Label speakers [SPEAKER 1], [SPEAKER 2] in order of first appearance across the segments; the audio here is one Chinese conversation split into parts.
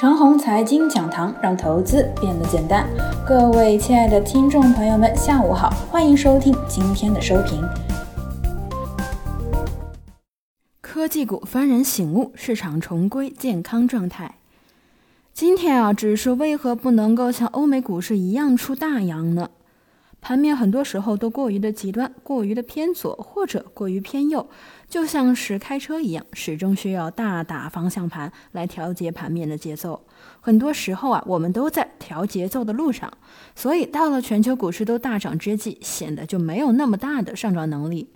[SPEAKER 1] 长虹财经讲堂，让投资变得简单。各位亲爱的听众朋友们，下午好，欢迎收听今天的收评。
[SPEAKER 2] 科技股幡然醒悟，市场重归健康状态。今天啊，指数为何不能够像欧美股市一样出大阳呢？盘面很多时候都过于的极端，过于的偏左或者过于偏右，就像是开车一样，始终需要大打方向盘来调节盘面的节奏。很多时候啊，我们都在调节奏的路上，所以到了全球股市都大涨之际，显得就没有那么大的上涨能力。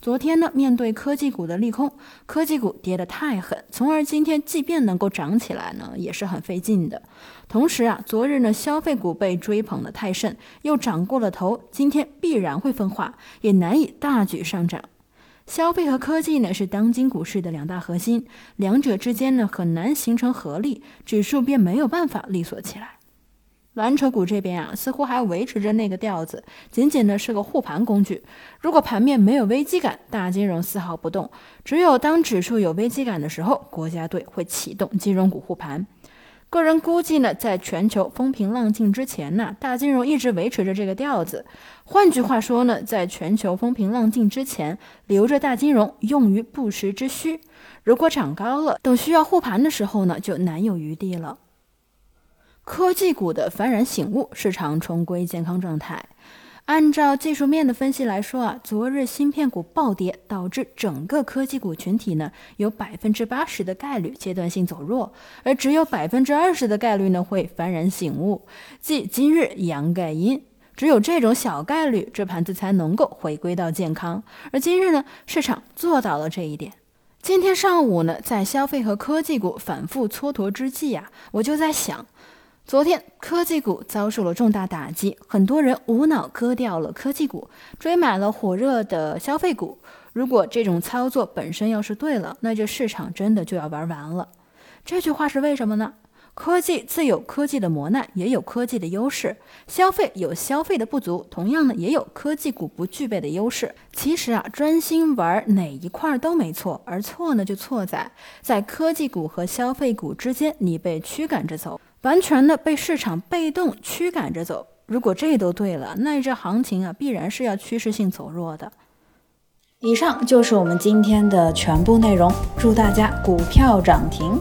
[SPEAKER 2] 昨天呢，面对科技股的利空，科技股跌得太狠，从而今天即便能够涨起来呢，也是很费劲的。同时啊，昨日呢消费股被追捧的太甚，又涨过了头，今天必然会分化，也难以大举上涨。消费和科技呢是当今股市的两大核心，两者之间呢很难形成合力，指数便没有办法利索起来。蓝筹股这边啊，似乎还维持着那个调子，仅仅的是个护盘工具。如果盘面没有危机感，大金融丝毫不动；只有当指数有危机感的时候，国家队会启动金融股护盘。个人估计呢，在全球风平浪静之前呢，大金融一直维持着这个调子。换句话说呢，在全球风平浪静之前，留着大金融用于不时之需。如果涨高了，等需要护盘的时候呢，就难有余地了。科技股的幡然醒悟，市场重归健康状态。按照技术面的分析来说啊，昨日芯片股暴跌，导致整个科技股群体呢有百分之八十的概率阶段性走弱，而只有百分之二十的概率呢会幡然醒悟，即今日阳盖阴。只有这种小概率，这盘子才能够回归到健康。而今日呢，市场做到了这一点。今天上午呢，在消费和科技股反复蹉跎之际啊，我就在想。昨天科技股遭受了重大打击，很多人无脑割掉了科技股，追买了火热的消费股。如果这种操作本身要是对了，那这市场真的就要玩完了。这句话是为什么呢？科技自有科技的磨难，也有科技的优势；消费有消费的不足，同样呢也有科技股不具备的优势。其实啊，专心玩哪一块都没错，而错呢就错在在科技股和消费股之间，你被驱赶着走。完全的被市场被动驱赶着走，如果这都对了，那这行情啊必然是要趋势性走弱的。
[SPEAKER 1] 以上就是我们今天的全部内容，祝大家股票涨停。